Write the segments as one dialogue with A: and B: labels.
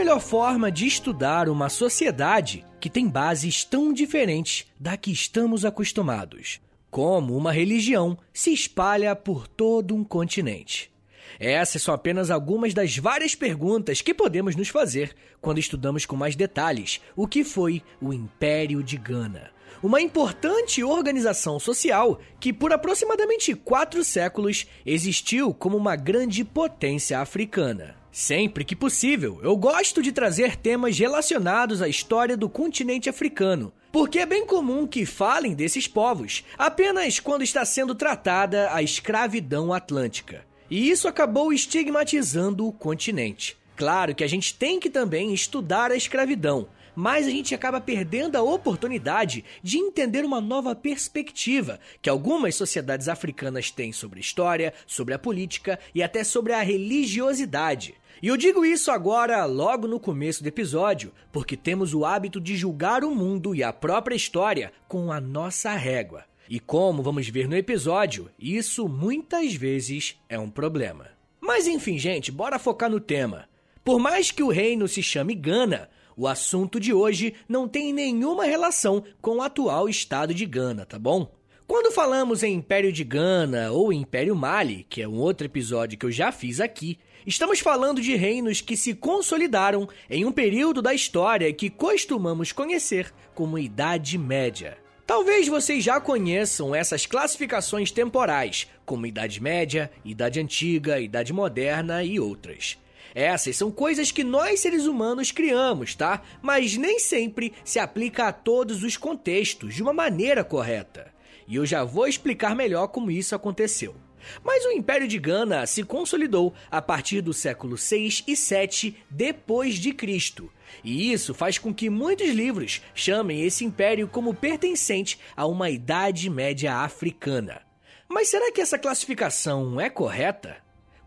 A: melhor forma de estudar uma sociedade que tem bases tão diferentes da que estamos acostumados? Como uma religião se espalha por todo um continente? Essas são apenas algumas das várias perguntas que podemos nos fazer quando estudamos com mais detalhes o que foi o Império de Gana. Uma importante organização social que, por aproximadamente quatro séculos, existiu como uma grande potência africana. Sempre que possível, eu gosto de trazer temas relacionados à história do continente africano, porque é bem comum que falem desses povos apenas quando está sendo tratada a escravidão atlântica. E isso acabou estigmatizando o continente. Claro que a gente tem que também estudar a escravidão, mas a gente acaba perdendo a oportunidade de entender uma nova perspectiva que algumas sociedades africanas têm sobre a história, sobre a política e até sobre a religiosidade. E eu digo isso agora, logo no começo do episódio, porque temos o hábito de julgar o mundo e a própria história com a nossa régua. E como vamos ver no episódio, isso muitas vezes é um problema. Mas enfim, gente, bora focar no tema. Por mais que o reino se chame Gana, o assunto de hoje não tem nenhuma relação com o atual estado de Gana, tá bom? Quando falamos em Império de Gana ou Império Mali, que é um outro episódio que eu já fiz aqui, estamos falando de reinos que se consolidaram em um período da história que costumamos conhecer como Idade Média. Talvez vocês já conheçam essas classificações temporais, como Idade Média, Idade Antiga, Idade Moderna e outras. Essas são coisas que nós seres humanos criamos, tá? Mas nem sempre se aplica a todos os contextos de uma maneira correta e eu já vou explicar melhor como isso aconteceu. Mas o Império de Gana se consolidou a partir do século 6 e 7 depois de Cristo. E isso faz com que muitos livros chamem esse império como pertencente a uma Idade Média africana. Mas será que essa classificação é correta?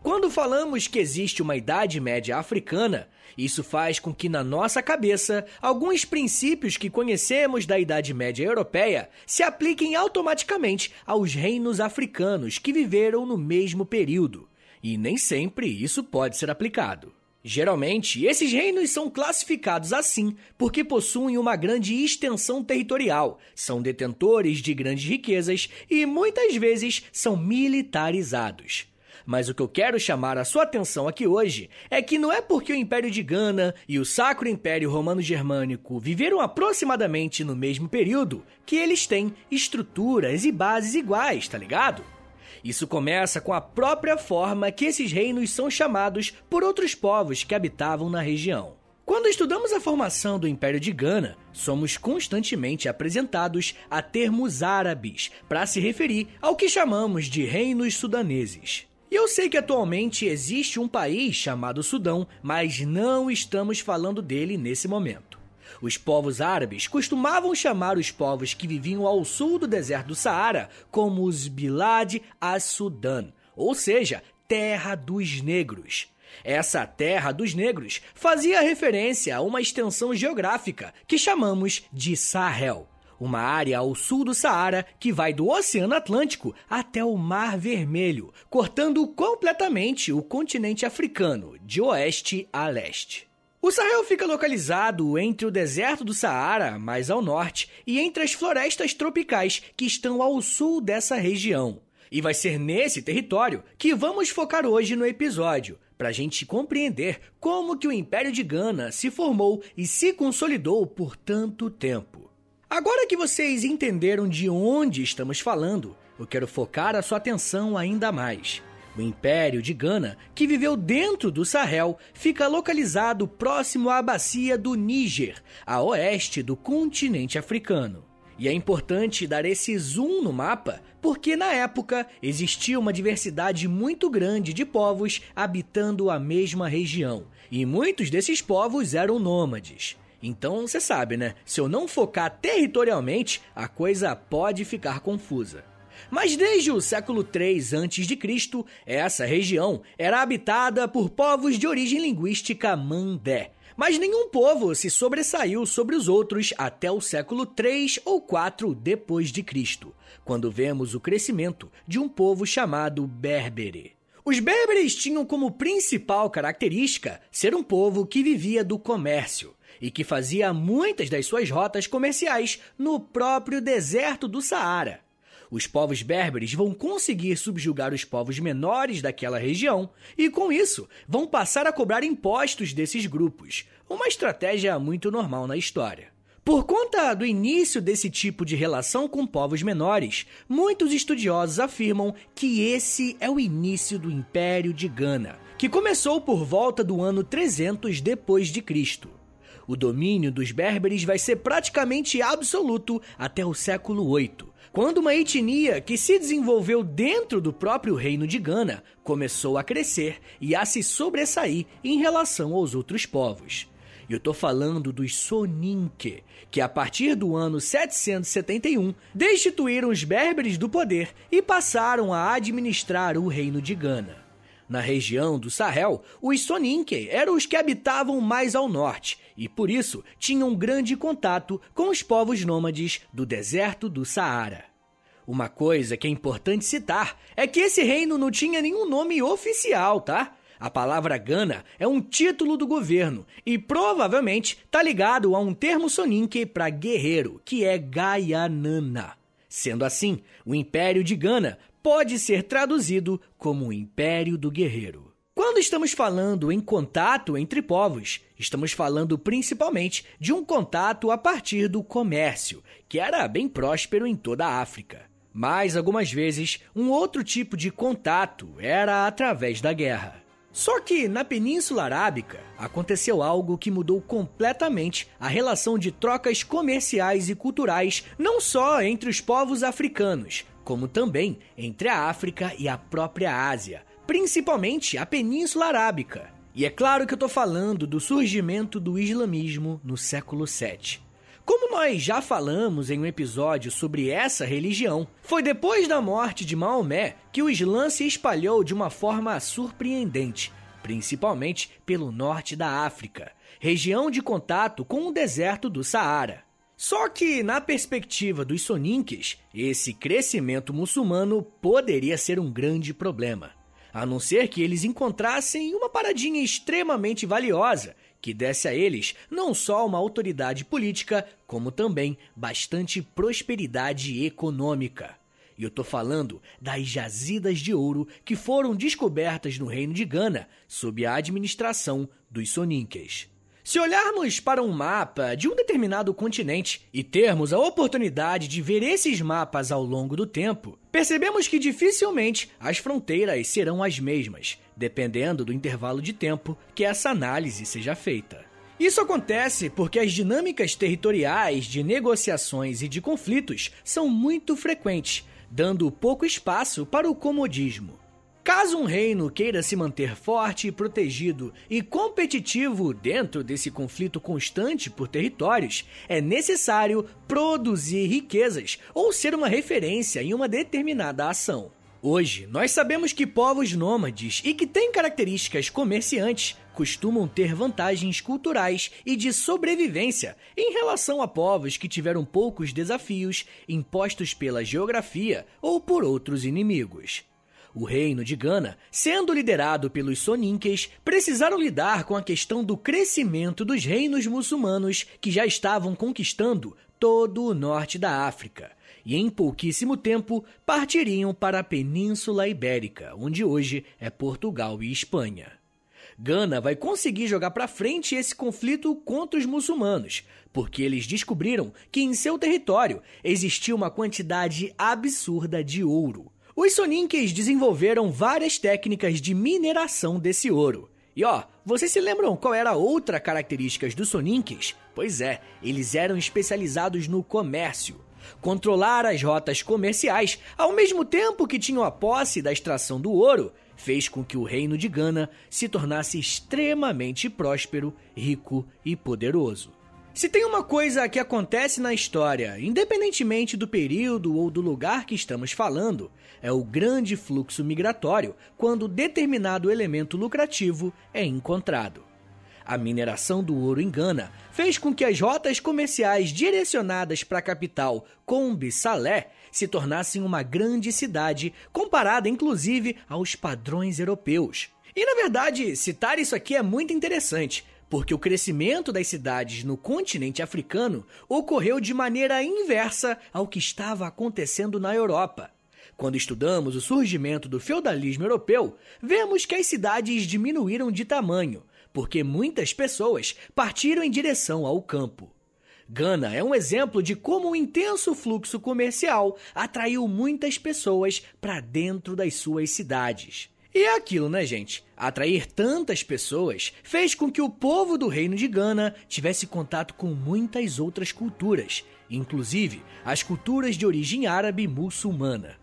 A: Quando falamos que existe uma Idade Média africana, isso faz com que na nossa cabeça alguns princípios que conhecemos da Idade Média europeia se apliquem automaticamente aos reinos africanos que viveram no mesmo período. E nem sempre isso pode ser aplicado. Geralmente, esses reinos são classificados assim porque possuem uma grande extensão territorial, são detentores de grandes riquezas e muitas vezes são militarizados. Mas o que eu quero chamar a sua atenção aqui hoje é que não é porque o Império de Gana e o Sacro Império Romano-Germânico viveram aproximadamente no mesmo período que eles têm estruturas e bases iguais, tá ligado? Isso começa com a própria forma que esses reinos são chamados por outros povos que habitavam na região. Quando estudamos a formação do Império de Gana, somos constantemente apresentados a termos árabes para se referir ao que chamamos de reinos sudaneses. Eu sei que atualmente existe um país chamado Sudão, mas não estamos falando dele nesse momento. Os povos árabes costumavam chamar os povos que viviam ao sul do deserto do Saara como os Bilad as-Sudan, ou seja, Terra dos Negros. Essa Terra dos Negros fazia referência a uma extensão geográfica que chamamos de Sahel uma área ao sul do Saara que vai do Oceano Atlântico até o Mar Vermelho, cortando completamente o continente africano, de oeste a leste. O Sahel fica localizado entre o deserto do Saara, mais ao norte, e entre as florestas tropicais que estão ao sul dessa região. E vai ser nesse território que vamos focar hoje no episódio, para a gente compreender como que o Império de Gana se formou e se consolidou por tanto tempo. Agora que vocês entenderam de onde estamos falando, eu quero focar a sua atenção ainda mais. O Império de Gana, que viveu dentro do Sahel, fica localizado próximo à bacia do Níger, a oeste do continente africano. E é importante dar esse zoom no mapa, porque na época existia uma diversidade muito grande de povos habitando a mesma região, e muitos desses povos eram nômades. Então você sabe, né? Se eu não focar territorialmente, a coisa pode ficar confusa. Mas desde o século 3 a.C., essa região era habitada por povos de origem linguística mandé. Mas nenhum povo se sobressaiu sobre os outros até o século 3 ou 4 depois de Cristo, quando vemos o crescimento de um povo chamado Berbere. Os berberes tinham como principal característica ser um povo que vivia do comércio e que fazia muitas das suas rotas comerciais no próprio deserto do Saara. Os povos berberes vão conseguir subjugar os povos menores daquela região e, com isso, vão passar a cobrar impostos desses grupos, uma estratégia muito normal na história. Por conta do início desse tipo de relação com povos menores, muitos estudiosos afirmam que esse é o início do Império de Gana, que começou por volta do ano 300 depois de Cristo. O domínio dos berberes vai ser praticamente absoluto até o século 8, quando uma etnia que se desenvolveu dentro do próprio reino de Gana começou a crescer e a se sobressair em relação aos outros povos. Eu estou falando dos Soninke, que a partir do ano 771 destituíram os berberes do poder e passaram a administrar o reino de Gana. Na região do Sahel, os Soninke eram os que habitavam mais ao norte e, por isso, tinham grande contato com os povos nômades do deserto do Saara. Uma coisa que é importante citar é que esse reino não tinha nenhum nome oficial, tá? A palavra Gana é um título do governo e provavelmente está ligado a um termo soninke para guerreiro, que é Gaianana. Sendo assim, o Império de Gana pode ser traduzido como o Império do Guerreiro. Quando estamos falando em contato entre povos, estamos falando principalmente de um contato a partir do comércio, que era bem próspero em toda a África. Mas algumas vezes, um outro tipo de contato era através da guerra. Só que na Península Arábica aconteceu algo que mudou completamente a relação de trocas comerciais e culturais, não só entre os povos africanos, como também entre a África e a própria Ásia, principalmente a Península Arábica. E é claro que eu estou falando do surgimento do islamismo no século VII. Como nós já falamos em um episódio sobre essa religião, foi depois da morte de Maomé que o Islã se espalhou de uma forma surpreendente, principalmente pelo norte da África, região de contato com o deserto do Saara. Só que, na perspectiva dos soninques, esse crescimento muçulmano poderia ser um grande problema. A não ser que eles encontrassem uma paradinha extremamente valiosa que desse a eles não só uma autoridade política, como também bastante prosperidade econômica. E eu tô falando das jazidas de ouro que foram descobertas no reino de Gana sob a administração dos Soninques. Se olharmos para um mapa de um determinado continente e termos a oportunidade de ver esses mapas ao longo do tempo, percebemos que dificilmente as fronteiras serão as mesmas, dependendo do intervalo de tempo que essa análise seja feita. Isso acontece porque as dinâmicas territoriais de negociações e de conflitos são muito frequentes, dando pouco espaço para o comodismo. Caso um reino queira se manter forte protegido e competitivo dentro desse conflito constante por territórios, é necessário produzir riquezas ou ser uma referência em uma determinada ação. Hoje, nós sabemos que povos nômades e que têm características comerciantes costumam ter vantagens culturais e de sobrevivência em relação a povos que tiveram poucos desafios impostos pela geografia ou por outros inimigos. O reino de Gana, sendo liderado pelos Soninques, precisaram lidar com a questão do crescimento dos reinos muçulmanos que já estavam conquistando todo o norte da África. E em pouquíssimo tempo partiriam para a Península Ibérica, onde hoje é Portugal e Espanha. Gana vai conseguir jogar para frente esse conflito contra os muçulmanos, porque eles descobriram que em seu território existia uma quantidade absurda de ouro. Os Soninques desenvolveram várias técnicas de mineração desse ouro. E ó, vocês se lembram qual era outra característica dos Soninques? Pois é, eles eram especializados no comércio. Controlar as rotas comerciais, ao mesmo tempo que tinham a posse da extração do ouro, fez com que o reino de Gana se tornasse extremamente próspero, rico e poderoso. Se tem uma coisa que acontece na história, independentemente do período ou do lugar que estamos falando, é o grande fluxo migratório quando determinado elemento lucrativo é encontrado. A mineração do ouro em Gana fez com que as rotas comerciais direcionadas para a capital Combe Salé se tornassem uma grande cidade, comparada inclusive aos padrões europeus. E na verdade, citar isso aqui é muito interessante, porque o crescimento das cidades no continente africano ocorreu de maneira inversa ao que estava acontecendo na Europa. Quando estudamos o surgimento do feudalismo europeu, vemos que as cidades diminuíram de tamanho, porque muitas pessoas partiram em direção ao campo. Gana é um exemplo de como um intenso fluxo comercial atraiu muitas pessoas para dentro das suas cidades. E é aquilo, né, gente? Atrair tantas pessoas fez com que o povo do reino de Gana tivesse contato com muitas outras culturas, inclusive as culturas de origem árabe muçulmana.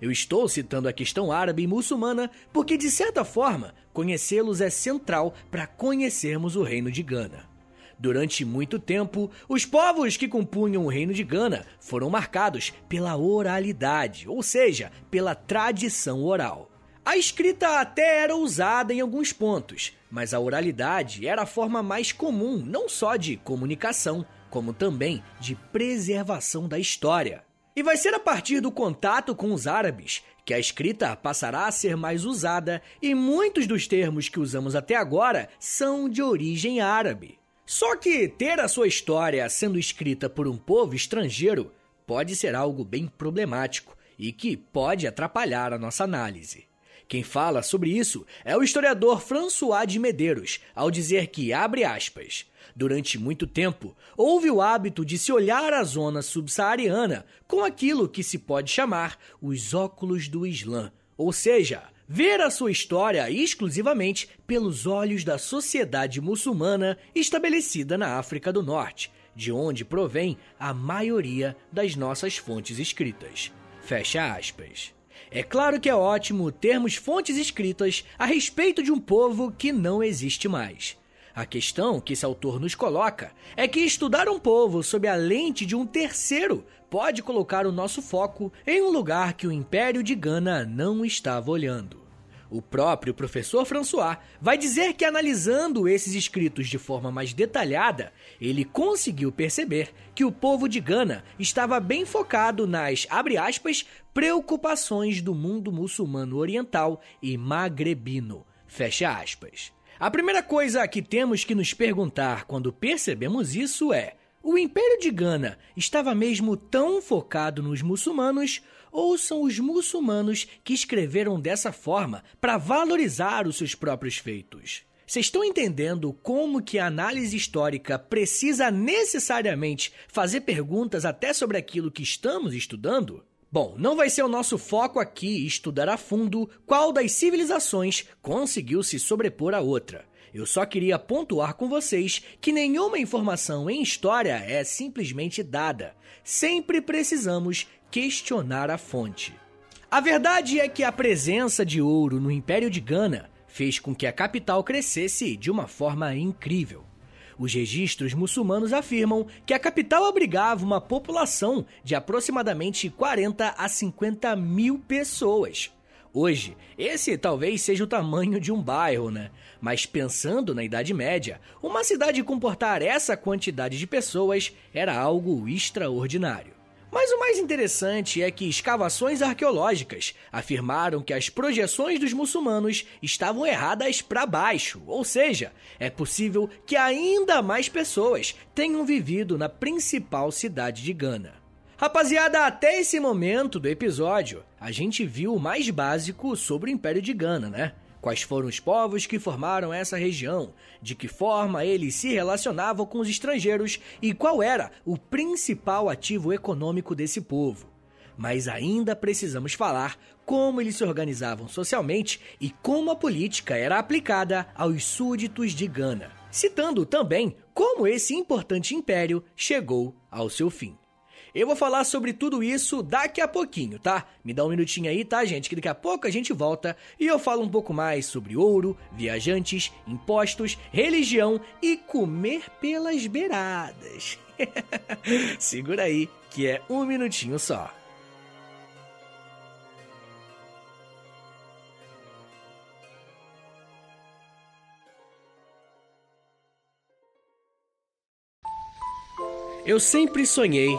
A: Eu estou citando a questão árabe e muçulmana porque, de certa forma, conhecê-los é central para conhecermos o reino de Gana. Durante muito tempo, os povos que compunham o reino de Gana foram marcados pela oralidade, ou seja, pela tradição oral. A escrita até era usada em alguns pontos, mas a oralidade era a forma mais comum não só de comunicação, como também de preservação da história. E vai ser a partir do contato com os árabes que a escrita passará a ser mais usada e muitos dos termos que usamos até agora são de origem árabe. Só que ter a sua história sendo escrita por um povo estrangeiro pode ser algo bem problemático e que pode atrapalhar a nossa análise. Quem fala sobre isso é o historiador François de Medeiros, ao dizer que, abre aspas, Durante muito tempo, houve o hábito de se olhar a zona subsaariana com aquilo que se pode chamar os óculos do Islã, ou seja, ver a sua história exclusivamente pelos olhos da sociedade muçulmana estabelecida na África do Norte, de onde provém a maioria das nossas fontes escritas. Fecha aspas. É claro que é ótimo termos fontes escritas a respeito de um povo que não existe mais. A questão que esse autor nos coloca é que estudar um povo sob a lente de um terceiro pode colocar o nosso foco em um lugar que o Império de Gana não estava olhando. O próprio professor François vai dizer que, analisando esses escritos de forma mais detalhada, ele conseguiu perceber que o povo de Gana estava bem focado nas, abre aspas, preocupações do mundo muçulmano oriental e magrebino, fecha aspas. A primeira coisa que temos que nos perguntar quando percebemos isso é: o Império de Gana estava mesmo tão focado nos muçulmanos ou são os muçulmanos que escreveram dessa forma para valorizar os seus próprios feitos? Vocês estão entendendo como que a análise histórica precisa necessariamente fazer perguntas até sobre aquilo que estamos estudando? Bom, não vai ser o nosso foco aqui estudar a fundo qual das civilizações conseguiu se sobrepor à outra. Eu só queria pontuar com vocês que nenhuma informação em história é simplesmente dada. Sempre precisamos questionar a fonte. A verdade é que a presença de ouro no Império de Gana fez com que a capital crescesse de uma forma incrível. Os registros muçulmanos afirmam que a capital abrigava uma população de aproximadamente 40 a 50 mil pessoas. Hoje, esse talvez seja o tamanho de um bairro, né? Mas pensando na Idade Média, uma cidade comportar essa quantidade de pessoas era algo extraordinário. Mas o mais interessante é que escavações arqueológicas afirmaram que as projeções dos muçulmanos estavam erradas para baixo, ou seja, é possível que ainda mais pessoas tenham vivido na principal cidade de Gana. Rapaziada, até esse momento do episódio, a gente viu o mais básico sobre o Império de Gana, né? Quais foram os povos que formaram essa região? De que forma eles se relacionavam com os estrangeiros e qual era o principal ativo econômico desse povo? Mas ainda precisamos falar como eles se organizavam socialmente e como a política era aplicada aos súditos de Gana, citando também como esse importante império chegou ao seu fim. Eu vou falar sobre tudo isso daqui a pouquinho, tá? Me dá um minutinho aí, tá, gente? Que daqui a pouco a gente volta e eu falo um pouco mais sobre ouro, viajantes, impostos, religião e comer pelas beiradas. Segura aí, que é um minutinho só. Eu sempre sonhei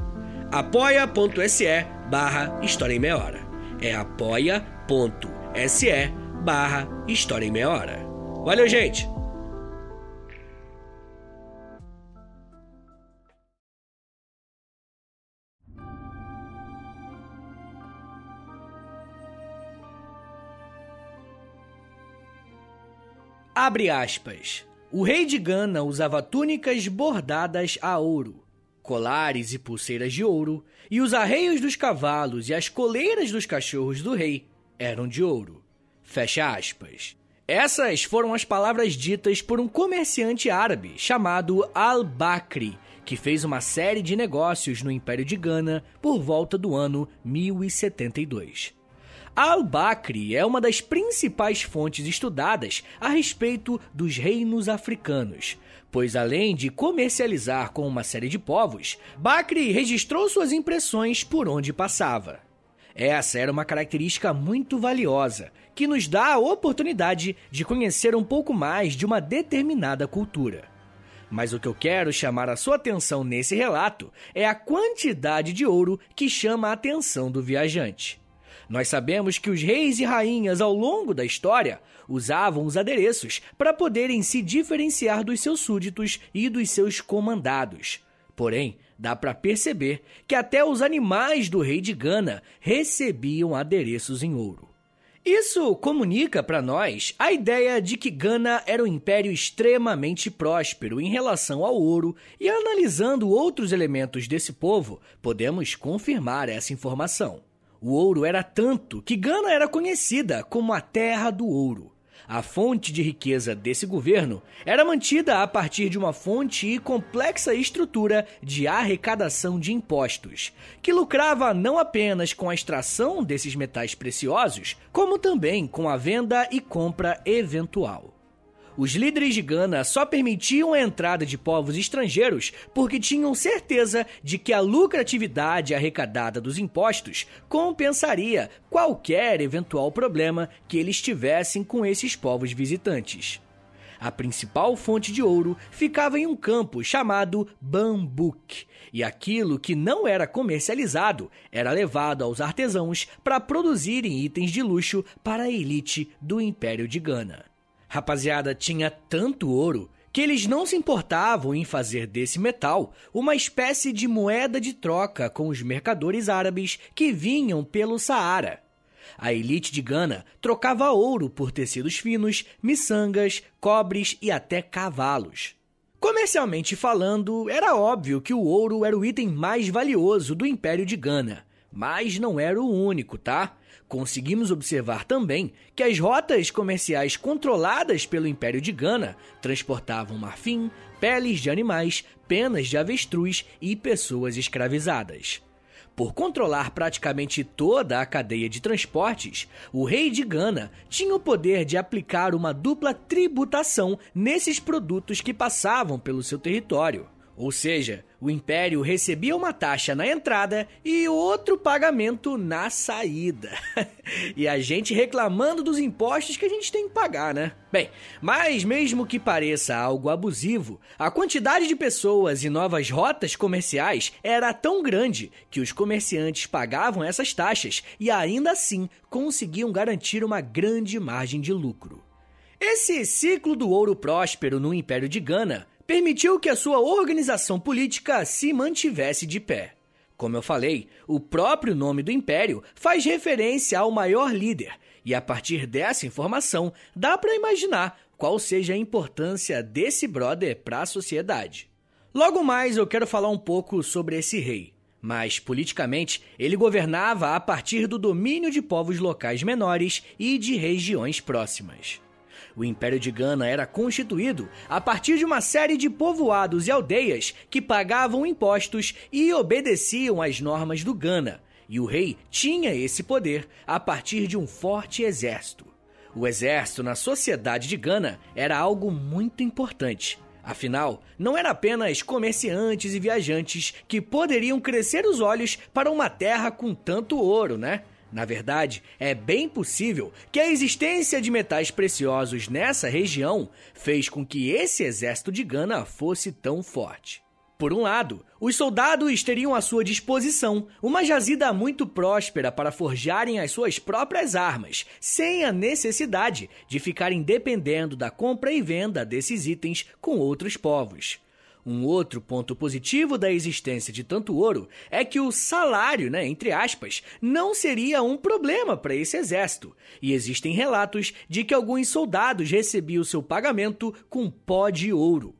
A: apoia.se barra História em Meia Hora. É apoia.se barra História em Meia Hora. Valeu, gente! Abre aspas. O rei de Gana usava túnicas bordadas a ouro, colares e pulseiras de ouro, e os arreios dos cavalos e as coleiras dos cachorros do rei eram de ouro. Fecha aspas. Essas foram as palavras ditas por um comerciante árabe chamado Al-Bakri, que fez uma série de negócios no Império de Gana por volta do ano 1072. Al-Bakri é uma das principais fontes estudadas a respeito dos reinos africanos, pois além de comercializar com uma série de povos, Bakri registrou suas impressões por onde passava. Essa era uma característica muito valiosa, que nos dá a oportunidade de conhecer um pouco mais de uma determinada cultura. Mas o que eu quero chamar a sua atenção nesse relato é a quantidade de ouro que chama a atenção do viajante. Nós sabemos que os reis e rainhas ao longo da história usavam os adereços para poderem se diferenciar dos seus súditos e dos seus comandados. Porém, dá para perceber que até os animais do rei de Gana recebiam adereços em ouro. Isso comunica para nós a ideia de que Gana era um império extremamente próspero em relação ao ouro, e analisando outros elementos desse povo, podemos confirmar essa informação. O ouro era tanto que Gana era conhecida como a Terra do Ouro. A fonte de riqueza desse governo era mantida a partir de uma fonte e complexa estrutura de arrecadação de impostos, que lucrava não apenas com a extração desses metais preciosos, como também com a venda e compra eventual. Os líderes de Gana só permitiam a entrada de povos estrangeiros porque tinham certeza de que a lucratividade arrecadada dos impostos compensaria qualquer eventual problema que eles tivessem com esses povos visitantes. A principal fonte de ouro ficava em um campo chamado Bambuk, e aquilo que não era comercializado era levado aos artesãos para produzirem itens de luxo para a elite do Império de Gana. Rapaziada, tinha tanto ouro que eles não se importavam em fazer desse metal uma espécie de moeda de troca com os mercadores árabes que vinham pelo Saara. A elite de Gana trocava ouro por tecidos finos, miçangas, cobres e até cavalos. Comercialmente falando, era óbvio que o ouro era o item mais valioso do Império de Gana, mas não era o único, tá? Conseguimos observar também que as rotas comerciais controladas pelo Império de Gana transportavam marfim, peles de animais, penas de avestruz e pessoas escravizadas. Por controlar praticamente toda a cadeia de transportes, o rei de Gana tinha o poder de aplicar uma dupla tributação nesses produtos que passavam pelo seu território. Ou seja, o império recebia uma taxa na entrada e outro pagamento na saída. e a gente reclamando dos impostos que a gente tem que pagar, né? Bem, mas mesmo que pareça algo abusivo, a quantidade de pessoas e novas rotas comerciais era tão grande que os comerciantes pagavam essas taxas e ainda assim conseguiam garantir uma grande margem de lucro. Esse ciclo do ouro próspero no Império de Gana permitiu que a sua organização política se mantivesse de pé. Como eu falei, o próprio nome do império faz referência ao maior líder, e a partir dessa informação dá para imaginar qual seja a importância desse brother para a sociedade. Logo mais eu quero falar um pouco sobre esse rei, mas politicamente ele governava a partir do domínio de povos locais menores e de regiões próximas. O Império de Gana era constituído a partir de uma série de povoados e aldeias que pagavam impostos e obedeciam às normas do Gana, e o rei tinha esse poder a partir de um forte exército. O exército na sociedade de Gana era algo muito importante. Afinal, não era apenas comerciantes e viajantes que poderiam crescer os olhos para uma terra com tanto ouro, né? Na verdade, é bem possível que a existência de metais preciosos nessa região fez com que esse exército de Gana fosse tão forte. Por um lado, os soldados teriam à sua disposição uma jazida muito próspera para forjarem as suas próprias armas, sem a necessidade de ficarem dependendo da compra e venda desses itens com outros povos. Um outro ponto positivo da existência de tanto ouro é que o salário, né, entre aspas, não seria um problema para esse exército. E existem relatos de que alguns soldados recebiam seu pagamento com pó de ouro.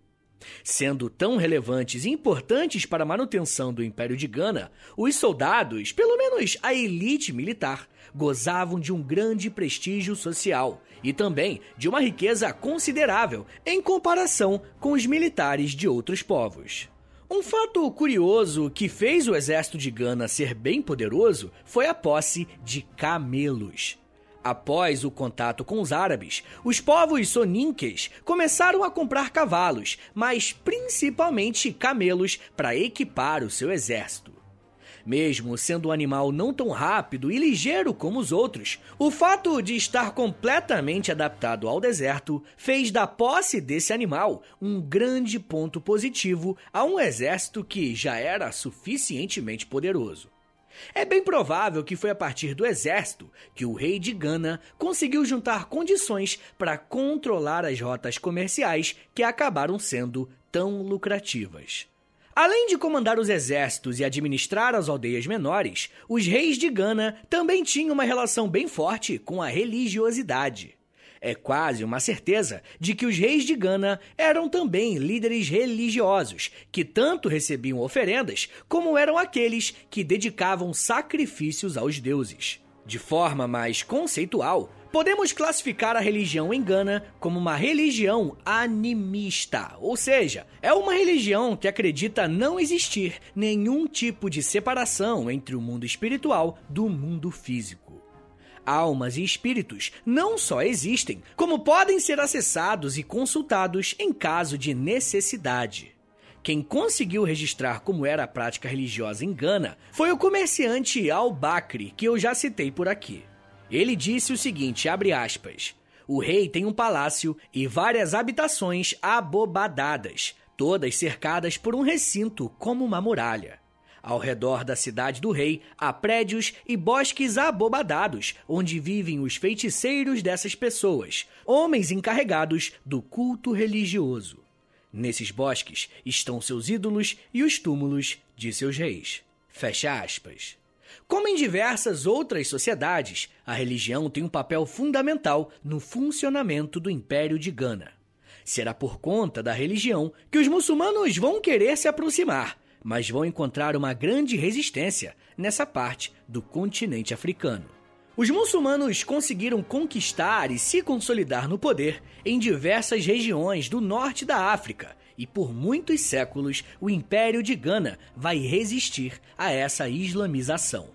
A: Sendo tão relevantes e importantes para a manutenção do Império de Gana, os soldados, pelo menos a elite militar, gozavam de um grande prestígio social e também de uma riqueza considerável em comparação com os militares de outros povos. Um fato curioso que fez o exército de Gana ser bem poderoso foi a posse de camelos. Após o contato com os árabes, os povos soninques começaram a comprar cavalos, mas principalmente camelos para equipar o seu exército. Mesmo sendo um animal não tão rápido e ligeiro como os outros, o fato de estar completamente adaptado ao deserto fez da posse desse animal um grande ponto positivo a um exército que já era suficientemente poderoso. É bem provável que foi a partir do exército que o rei de Gana conseguiu juntar condições para controlar as rotas comerciais que acabaram sendo tão lucrativas. Além de comandar os exércitos e administrar as aldeias menores, os reis de Gana também tinham uma relação bem forte com a religiosidade. É quase uma certeza de que os reis de Gana eram também líderes religiosos, que tanto recebiam oferendas como eram aqueles que dedicavam sacrifícios aos deuses. De forma mais conceitual, Podemos classificar a religião em Gana como uma religião animista, ou seja, é uma religião que acredita não existir nenhum tipo de separação entre o mundo espiritual do mundo físico. Almas e espíritos não só existem, como podem ser acessados e consultados em caso de necessidade. Quem conseguiu registrar como era a prática religiosa em Gana foi o comerciante Al-Bakri, que eu já citei por aqui. Ele disse o seguinte, abre aspas, o rei tem um palácio e várias habitações abobadadas, todas cercadas por um recinto como uma muralha. Ao redor da cidade do rei há prédios e bosques abobadados, onde vivem os feiticeiros dessas pessoas, homens encarregados do culto religioso. Nesses bosques estão seus ídolos e os túmulos de seus reis. Fecha aspas. Como em diversas outras sociedades, a religião tem um papel fundamental no funcionamento do Império de Gana. Será por conta da religião que os muçulmanos vão querer se aproximar, mas vão encontrar uma grande resistência nessa parte do continente africano. Os muçulmanos conseguiram conquistar e se consolidar no poder em diversas regiões do norte da África, e por muitos séculos o Império de Gana vai resistir a essa islamização.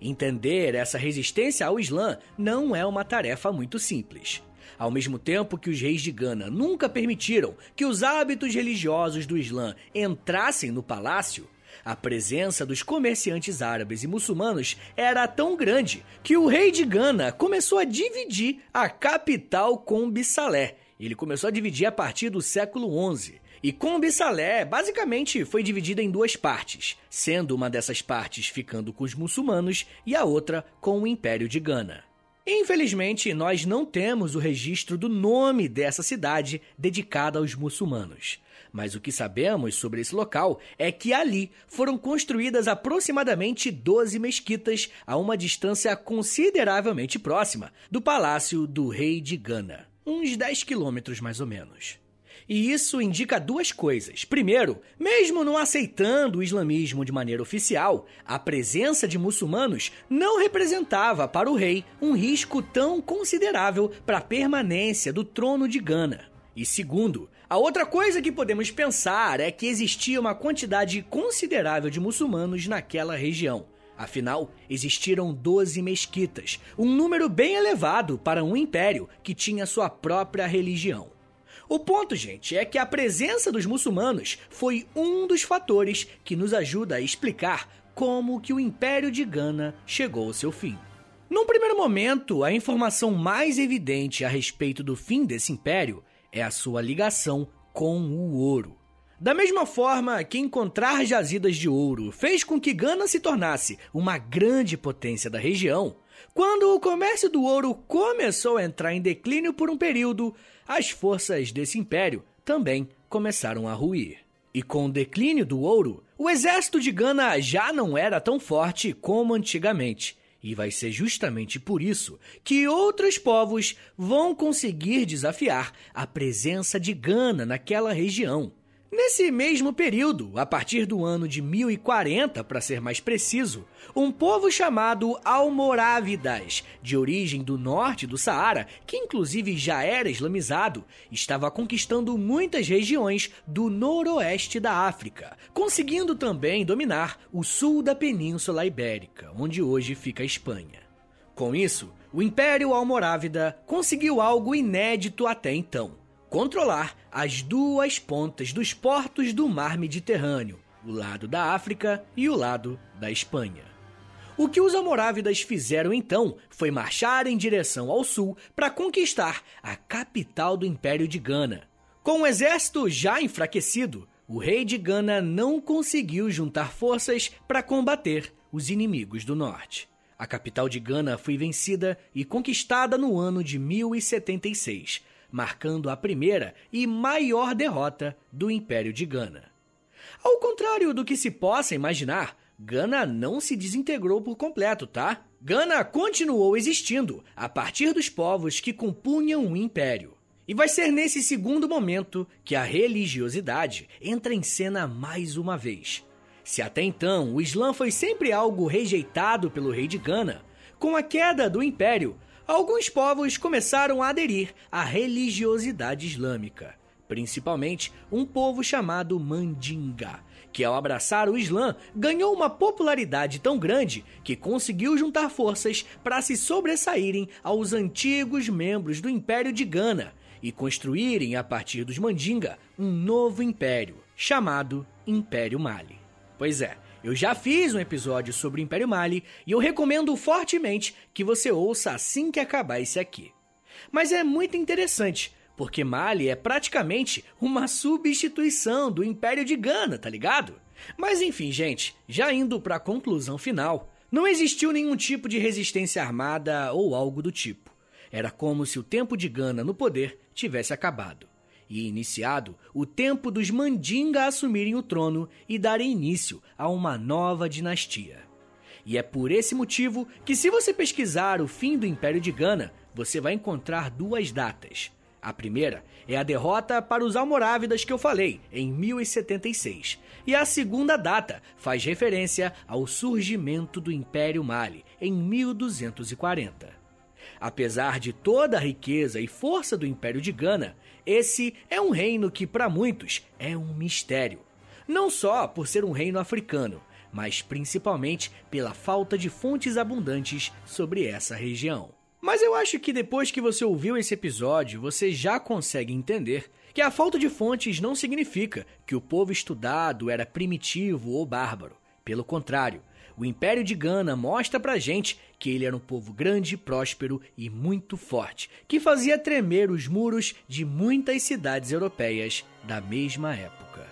A: Entender essa resistência ao Islã não é uma tarefa muito simples. Ao mesmo tempo que os reis de Gana nunca permitiram que os hábitos religiosos do Islã entrassem no palácio, a presença dos comerciantes árabes e muçulmanos era tão grande que o rei de Gana começou a dividir a capital com Bissalé. Ele começou a dividir a partir do século XI. E com Bissalé, basicamente, foi dividida em duas partes, sendo uma dessas partes ficando com os muçulmanos e a outra com o Império de Gana. Infelizmente, nós não temos o registro do nome dessa cidade dedicada aos muçulmanos. Mas o que sabemos sobre esse local é que ali foram construídas aproximadamente 12 mesquitas a uma distância consideravelmente próxima do palácio do rei de Gana, uns 10 quilômetros mais ou menos. E isso indica duas coisas. Primeiro, mesmo não aceitando o islamismo de maneira oficial, a presença de muçulmanos não representava para o rei um risco tão considerável para a permanência do trono de Gana. E segundo, a outra coisa que podemos pensar é que existia uma quantidade considerável de muçulmanos naquela região. Afinal, existiram 12 mesquitas, um número bem elevado para um império que tinha sua própria religião. O ponto, gente, é que a presença dos muçulmanos foi um dos fatores que nos ajuda a explicar como que o Império de Gana chegou ao seu fim. Num primeiro momento, a informação mais evidente a respeito do fim desse império é a sua ligação com o ouro. Da mesma forma que encontrar jazidas de ouro fez com que Gana se tornasse uma grande potência da região, quando o comércio do ouro começou a entrar em declínio por um período, as forças desse império também começaram a ruir. E com o declínio do ouro, o exército de Gana já não era tão forte como antigamente, e vai ser justamente por isso que outros povos vão conseguir desafiar a presença de Gana naquela região. Nesse mesmo período, a partir do ano de 1040, para ser mais preciso, um povo chamado Almorávidas, de origem do norte do Saara, que inclusive já era islamizado, estava conquistando muitas regiões do noroeste da África, conseguindo também dominar o sul da Península Ibérica, onde hoje fica a Espanha. Com isso, o Império Almorávida conseguiu algo inédito até então controlar as duas pontas dos portos do mar Mediterrâneo, o lado da África e o lado da Espanha. O que os almorávidas fizeram então foi marchar em direção ao sul para conquistar a capital do Império de Gana. Com o exército já enfraquecido, o rei de Gana não conseguiu juntar forças para combater os inimigos do norte. A capital de Gana foi vencida e conquistada no ano de 1076, marcando a primeira e maior derrota do Império de Gana. Ao contrário do que se possa imaginar, Gana não se desintegrou por completo, tá? Gana continuou existindo a partir dos povos que compunham o império. E vai ser nesse segundo momento que a religiosidade entra em cena mais uma vez. Se até então o Islã foi sempre algo rejeitado pelo rei de Gana, com a queda do império, alguns povos começaram a aderir à religiosidade islâmica, principalmente um povo chamado Mandinga, que ao abraçar o Islã ganhou uma popularidade tão grande que conseguiu juntar forças para se sobressaírem aos antigos membros do Império de Gana e construírem a partir dos Mandinga um novo império, chamado Império Mali. Pois é, eu já fiz um episódio sobre o Império Mali e eu recomendo fortemente que você ouça assim que acabar esse aqui. Mas é muito interessante, porque Mali é praticamente uma substituição do Império de Gana, tá ligado? Mas enfim, gente, já indo para a conclusão final, não existiu nenhum tipo de resistência armada ou algo do tipo. Era como se o tempo de Gana no poder tivesse acabado e iniciado o tempo dos Mandinga assumirem o trono e darem início a uma nova dinastia. E é por esse motivo que, se você pesquisar o fim do Império de Gana, você vai encontrar duas datas. A primeira é a derrota para os Almorávidas que eu falei, em 1076. E a segunda data faz referência ao surgimento do Império Mali, em 1240. Apesar de toda a riqueza e força do Império de Gana, esse é um reino que, para muitos, é um mistério. Não só por ser um reino africano, mas principalmente pela falta de fontes abundantes sobre essa região. Mas eu acho que depois que você ouviu esse episódio, você já consegue entender que a falta de fontes não significa que o povo estudado era primitivo ou bárbaro. Pelo contrário, o Império de Gana mostra pra gente que ele era um povo grande, próspero e muito forte, que fazia tremer os muros de muitas cidades europeias da mesma época.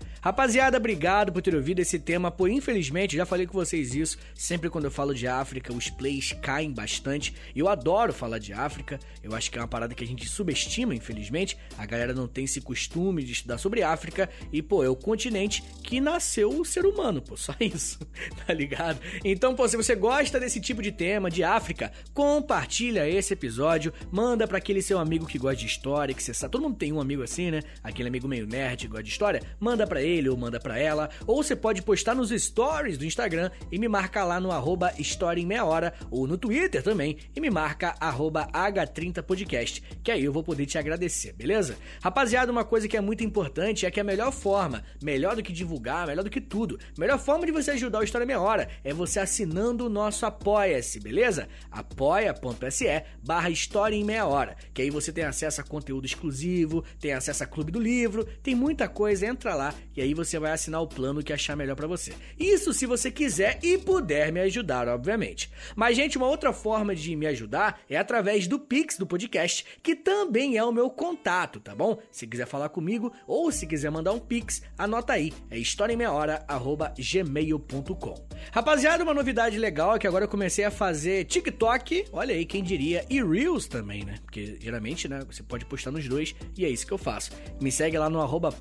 A: Rapaziada, obrigado por ter ouvido esse tema, pô, infelizmente, já falei com vocês isso, sempre quando eu falo de África, os plays caem bastante. Eu adoro falar de África, eu acho que é uma parada que a gente subestima, infelizmente. A galera não tem esse costume de estudar sobre África e, pô, é o continente que nasceu o ser humano, pô, só isso, tá ligado? Então, pô, se você gosta desse tipo de tema, de África, compartilha esse episódio, manda para aquele seu amigo que gosta de história, que você sabe, todo mundo tem um amigo assim, né? Aquele amigo meio nerd que gosta de história, manda para ele ele ou manda para ela, ou você pode postar nos stories do Instagram e me marca lá no arroba História em Meia Hora, ou no Twitter também, e me marca arroba H30podcast, que aí eu vou poder te agradecer, beleza? Rapaziada, uma coisa que é muito importante é que a melhor forma, melhor do que divulgar, melhor do que tudo, melhor forma de você ajudar o História em Meia Hora é você assinando o nosso Apoia-se, beleza? apoia.se barra História em Meia Hora, que aí você tem acesso a conteúdo exclusivo, tem acesso a Clube do Livro, tem muita coisa, entra lá e e aí você vai assinar o plano que achar melhor para você. Isso se você quiser e puder me ajudar, obviamente. Mas gente, uma outra forma de me ajudar é através do Pix do podcast, que também é o meu contato, tá bom? Se quiser falar comigo ou se quiser mandar um Pix, anota aí, é historiaemmeiahora@gmail.com. Rapaziada, uma novidade legal é que agora eu comecei a fazer TikTok, olha aí quem diria, e Reels também, né? Porque geralmente, né, você pode postar nos dois e é isso que eu faço. Me segue lá no arroba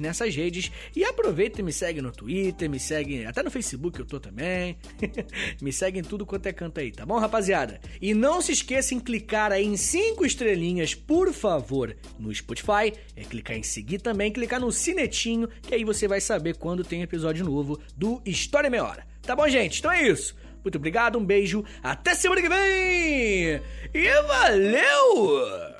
A: nessa nessas redes. E aproveita e me segue no Twitter, me segue até no Facebook eu tô também. me segue em tudo quanto é canto aí, tá bom, rapaziada? E não se esqueça em clicar aí em cinco estrelinhas, por favor, no Spotify. É clicar em seguir também, clicar no sinetinho, que aí você vai saber quando tem episódio novo do História Meia Hora. Tá bom, gente? Então é isso. Muito obrigado, um beijo, até semana que vem! E valeu!